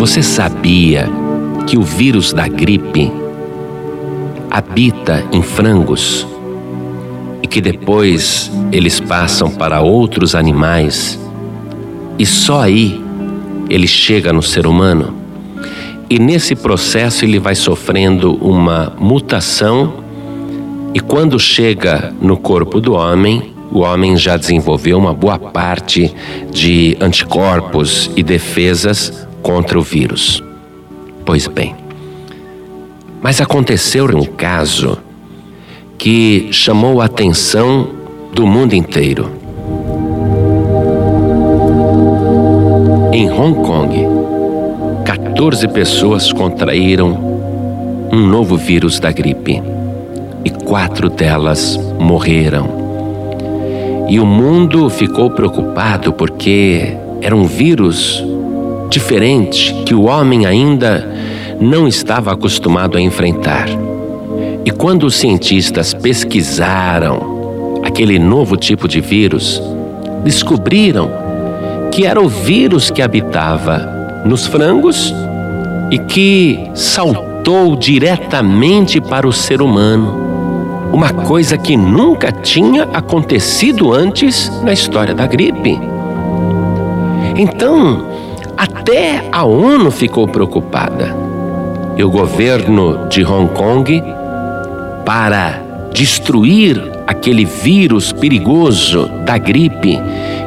Você sabia que o vírus da gripe habita em frangos e que depois eles passam para outros animais e só aí ele chega no ser humano? E nesse processo ele vai sofrendo uma mutação e quando chega no corpo do homem, o homem já desenvolveu uma boa parte de anticorpos e defesas contra o vírus. Pois bem, mas aconteceu um caso que chamou a atenção do mundo inteiro. Em Hong Kong, 14 pessoas contraíram um novo vírus da gripe e quatro delas morreram. E o mundo ficou preocupado porque era um vírus diferente que o homem ainda não estava acostumado a enfrentar. E quando os cientistas pesquisaram aquele novo tipo de vírus, descobriram que era o vírus que habitava nos frangos e que saltou diretamente para o ser humano uma coisa que nunca tinha acontecido antes na história da gripe. Então, até a ONU ficou preocupada. E o governo de Hong Kong, para destruir aquele vírus perigoso da gripe,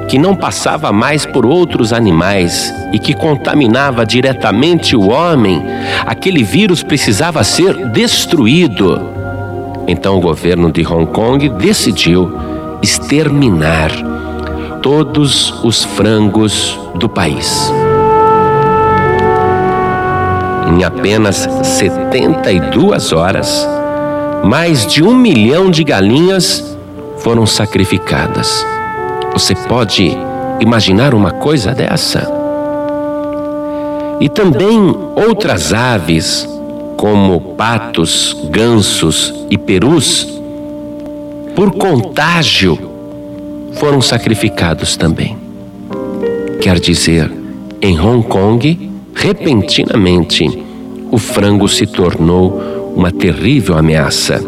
que não passava mais por outros animais e que contaminava diretamente o homem, aquele vírus precisava ser destruído. Então o governo de Hong Kong decidiu exterminar todos os frangos do país. Em apenas 72 horas, mais de um milhão de galinhas foram sacrificadas. Você pode imaginar uma coisa dessa? E também outras aves como patos, gansos e perus, por contágio, foram sacrificados também. Quer dizer, em Hong Kong, repentinamente, o frango se tornou uma terrível ameaça.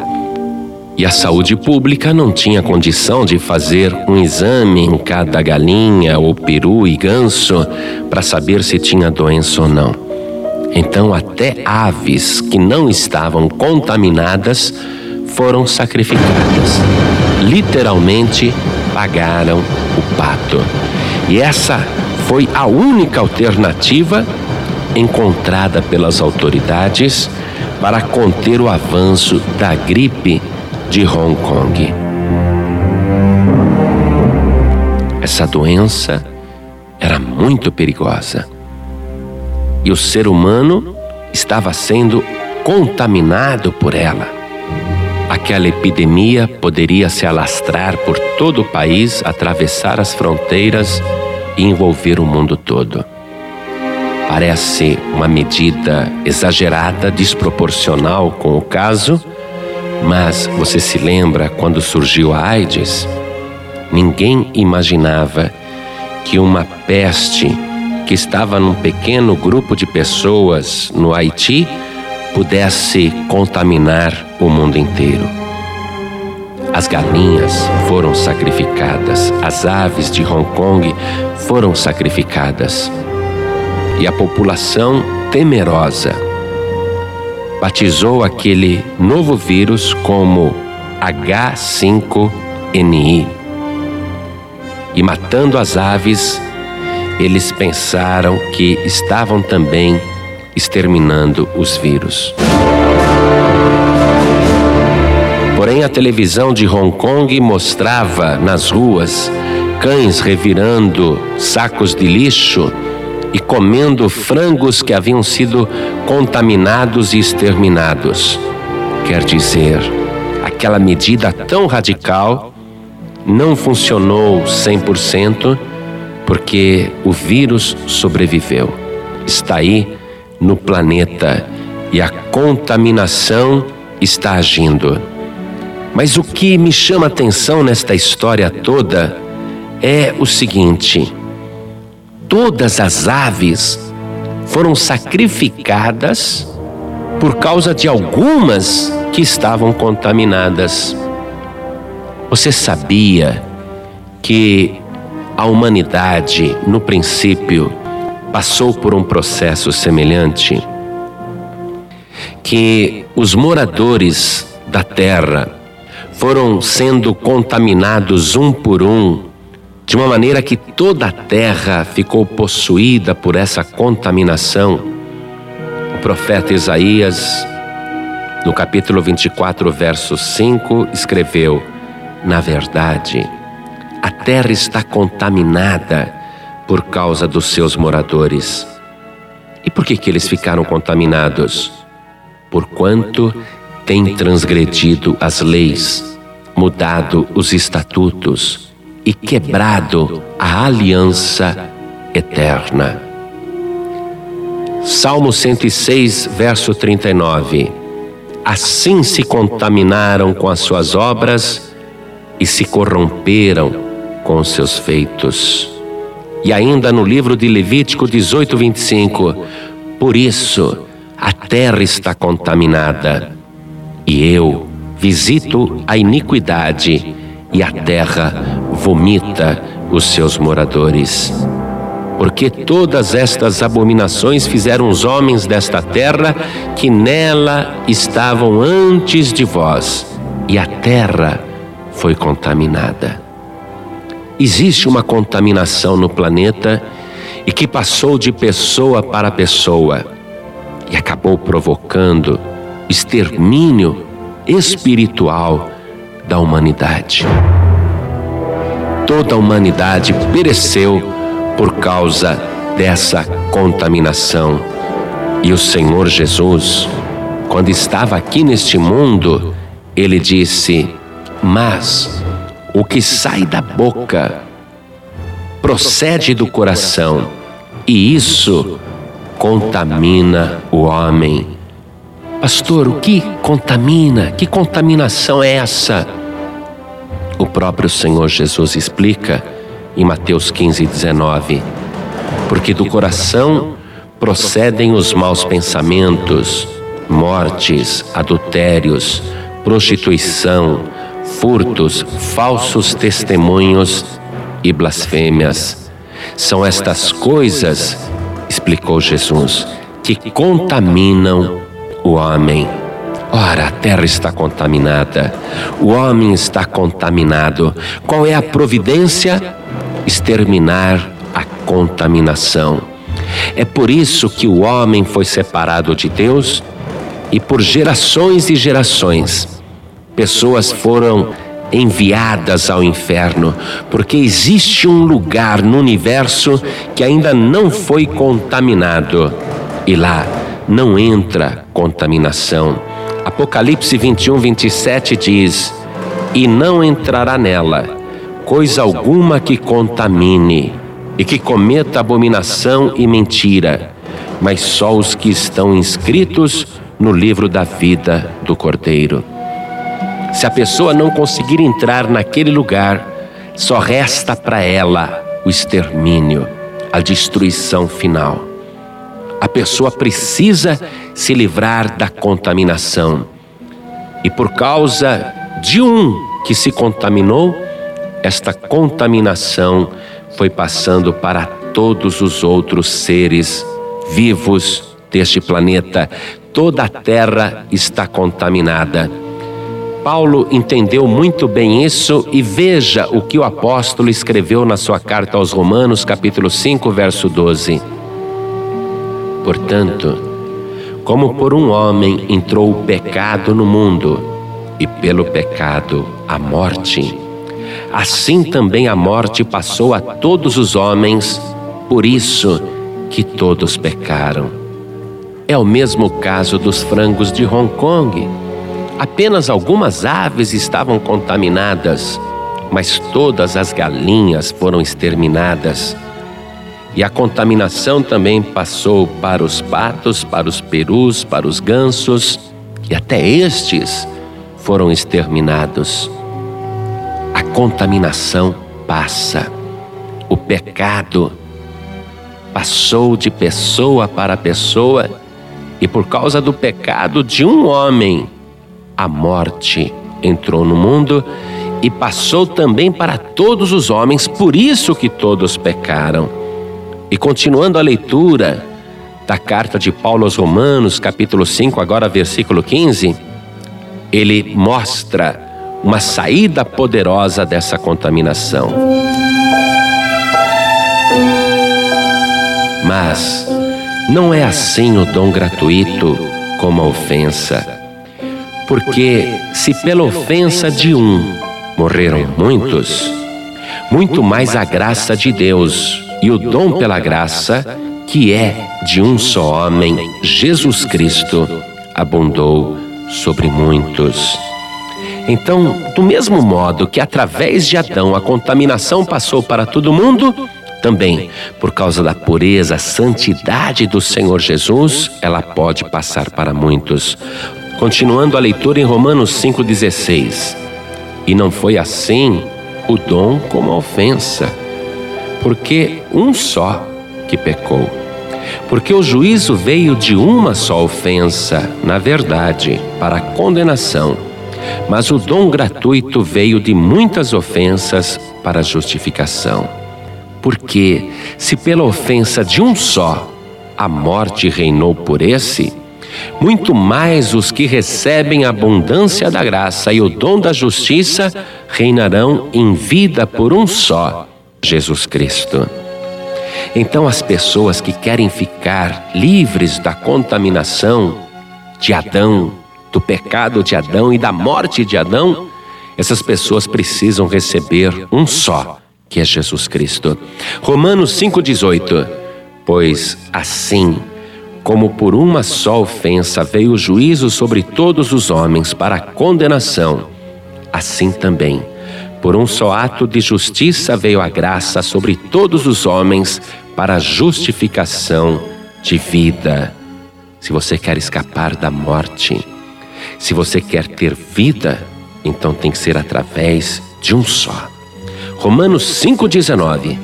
E a saúde pública não tinha condição de fazer um exame em cada galinha ou peru e ganso para saber se tinha doença ou não. Então, até aves que não estavam contaminadas foram sacrificadas. Literalmente pagaram o pato. E essa foi a única alternativa encontrada pelas autoridades para conter o avanço da gripe de Hong Kong. Essa doença era muito perigosa e o ser humano estava sendo contaminado por ela. Aquela epidemia poderia se alastrar por todo o país, atravessar as fronteiras e envolver o mundo todo. Parece uma medida exagerada, desproporcional com o caso, mas você se lembra quando surgiu a AIDS? Ninguém imaginava que uma peste que estava num pequeno grupo de pessoas no Haiti pudesse contaminar o mundo inteiro. As galinhas foram sacrificadas, as aves de Hong Kong foram sacrificadas. E a população temerosa batizou aquele novo vírus como H5N1. E matando as aves, eles pensaram que estavam também exterminando os vírus. Porém, a televisão de Hong Kong mostrava nas ruas cães revirando sacos de lixo e comendo frangos que haviam sido contaminados e exterminados. Quer dizer, aquela medida tão radical não funcionou 100% porque o vírus sobreviveu. Está aí no planeta e a contaminação está agindo. Mas o que me chama atenção nesta história toda é o seguinte: todas as aves foram sacrificadas por causa de algumas que estavam contaminadas. Você sabia que a humanidade, no princípio, passou por um processo semelhante? Que os moradores da terra foram sendo contaminados um por um, de uma maneira que toda a terra ficou possuída por essa contaminação. O profeta Isaías, no capítulo 24, verso 5, escreveu: Na verdade, a terra está contaminada por causa dos seus moradores. E por que, que eles ficaram contaminados? Porquanto têm transgredido as leis, mudado os estatutos e quebrado a aliança eterna. Salmo 106, verso 39. Assim se contaminaram com as suas obras e se corromperam com os seus feitos. E ainda no livro de Levítico 18, 25, por isso a terra está contaminada, e eu visito a iniquidade, e a terra vomita os seus moradores. Porque todas estas abominações fizeram os homens desta terra que nela estavam antes de vós, e a terra foi contaminada. Existe uma contaminação no planeta e que passou de pessoa para pessoa e acabou provocando extermínio espiritual da humanidade. Toda a humanidade pereceu por causa dessa contaminação. E o Senhor Jesus, quando estava aqui neste mundo, ele disse: Mas o que sai da boca procede do coração, e isso contamina o homem. Pastor, o que contamina? Que contaminação é essa? O próprio Senhor Jesus explica em Mateus 15, 19: Porque do coração procedem os maus pensamentos, mortes, adultérios, prostituição, furtos, falsos testemunhos e blasfêmias. São estas coisas explicou Jesus, que contaminam o homem. Ora, a terra está contaminada, o homem está contaminado. Qual é a providência? Exterminar a contaminação. É por isso que o homem foi separado de Deus e por gerações e gerações, pessoas foram enviadas ao inferno, porque existe um lugar no universo que ainda não foi contaminado e lá não entra contaminação. Apocalipse 21, 27 diz: E não entrará nela coisa alguma que contamine e que cometa abominação e mentira, mas só os que estão inscritos no livro da vida do Cordeiro. Se a pessoa não conseguir entrar naquele lugar, só resta para ela o extermínio, a destruição final. A pessoa precisa se livrar da contaminação. E por causa de um que se contaminou, esta contaminação foi passando para todos os outros seres vivos deste planeta. Toda a terra está contaminada. Paulo entendeu muito bem isso e veja o que o apóstolo escreveu na sua carta aos Romanos, capítulo 5, verso 12. Portanto, como por um homem entrou o pecado no mundo, e pelo pecado a morte, assim também a morte passou a todos os homens, por isso que todos pecaram. É o mesmo caso dos frangos de Hong Kong Apenas algumas aves estavam contaminadas, mas todas as galinhas foram exterminadas. E a contaminação também passou para os patos, para os perus, para os gansos, e até estes foram exterminados. A contaminação passa, o pecado passou de pessoa para pessoa, e por causa do pecado de um homem, a morte entrou no mundo e passou também para todos os homens, por isso que todos pecaram. E continuando a leitura da carta de Paulo aos Romanos, capítulo 5, agora versículo 15, ele mostra uma saída poderosa dessa contaminação. Mas não é assim o dom gratuito como a ofensa. Porque se pela ofensa de um morreram muitos, muito mais a graça de Deus e o dom pela graça, que é de um só homem, Jesus Cristo, abundou sobre muitos. Então, do mesmo modo que através de Adão a contaminação passou para todo mundo, também, por causa da pureza, santidade do Senhor Jesus, ela pode passar para muitos. Continuando a leitura em Romanos 5,16. E não foi assim o dom como a ofensa, porque um só que pecou. Porque o juízo veio de uma só ofensa, na verdade, para condenação, mas o dom gratuito veio de muitas ofensas para justificação. Porque, se pela ofensa de um só a morte reinou por esse, muito mais os que recebem a abundância da graça e o dom da justiça reinarão em vida por um só, Jesus Cristo. Então, as pessoas que querem ficar livres da contaminação de Adão, do pecado de Adão e da morte de Adão, essas pessoas precisam receber um só, que é Jesus Cristo. Romanos 5,18: Pois assim, como por uma só ofensa veio o juízo sobre todos os homens para condenação, assim também, por um só ato de justiça veio a graça sobre todos os homens para a justificação de vida. Se você quer escapar da morte, se você quer ter vida, então tem que ser através de um só. Romanos 5,19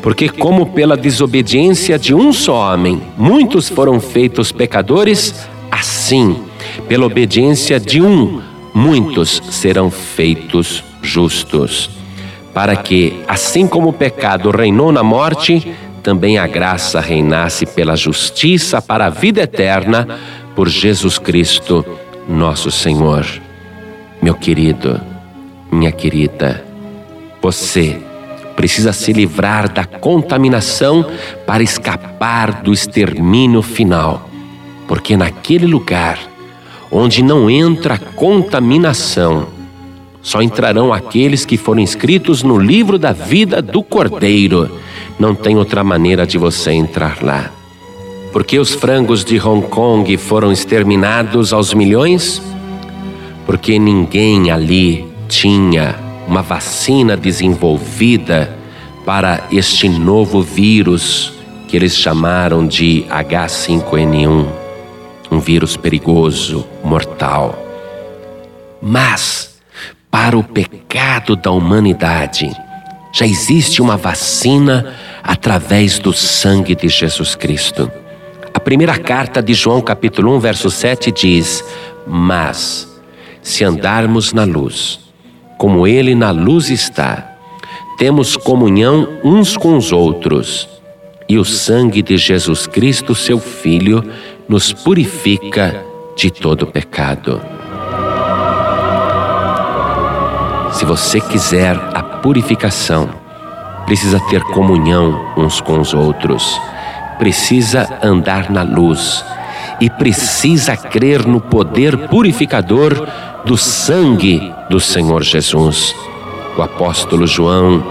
Porque, como pela desobediência de um só homem, muitos foram feitos pecadores, assim, pela obediência de um, muitos serão feitos justos. Para que, assim como o pecado reinou na morte, também a graça reinasse pela justiça para a vida eterna, por Jesus Cristo, nosso Senhor. Meu querido, minha querida, você precisa se livrar da contaminação para escapar do extermínio final, porque naquele lugar onde não entra contaminação, só entrarão aqueles que foram inscritos no livro da vida do Cordeiro. Não tem outra maneira de você entrar lá. Porque os frangos de Hong Kong foram exterminados aos milhões? Porque ninguém ali tinha uma vacina desenvolvida para este novo vírus que eles chamaram de H5N1, um vírus perigoso, mortal. Mas, para o pecado da humanidade, já existe uma vacina através do sangue de Jesus Cristo. A primeira carta de João, capítulo 1, verso 7 diz: Mas, se andarmos na luz, como Ele na luz está. Temos comunhão uns com os outros, e o sangue de Jesus Cristo, seu Filho, nos purifica de todo pecado. Se você quiser a purificação, precisa ter comunhão uns com os outros, precisa andar na luz e precisa crer no poder purificador do sangue do Senhor Jesus. O apóstolo João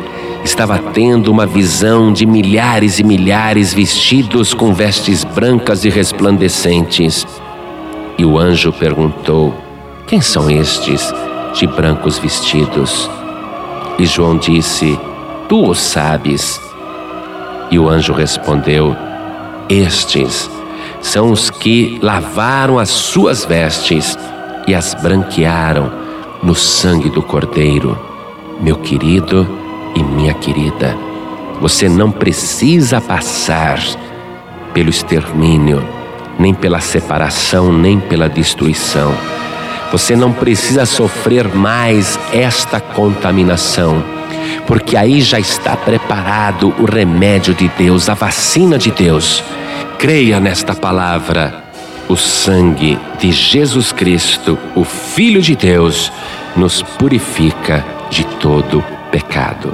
estava tendo uma visão de milhares e milhares vestidos com vestes brancas e resplandecentes. E o anjo perguntou: Quem são estes de brancos vestidos? E João disse: Tu o sabes. E o anjo respondeu: Estes são os que lavaram as suas vestes e as branquearam no sangue do Cordeiro. Meu querido e minha querida, Você não precisa passar pelo extermínio, nem pela separação, nem pela destruição. Você não precisa sofrer mais esta contaminação, porque aí já está preparado o remédio de Deus, a vacina de Deus. Creia nesta palavra. O sangue de Jesus Cristo, o Filho de Deus, nos purifica de todo pecado.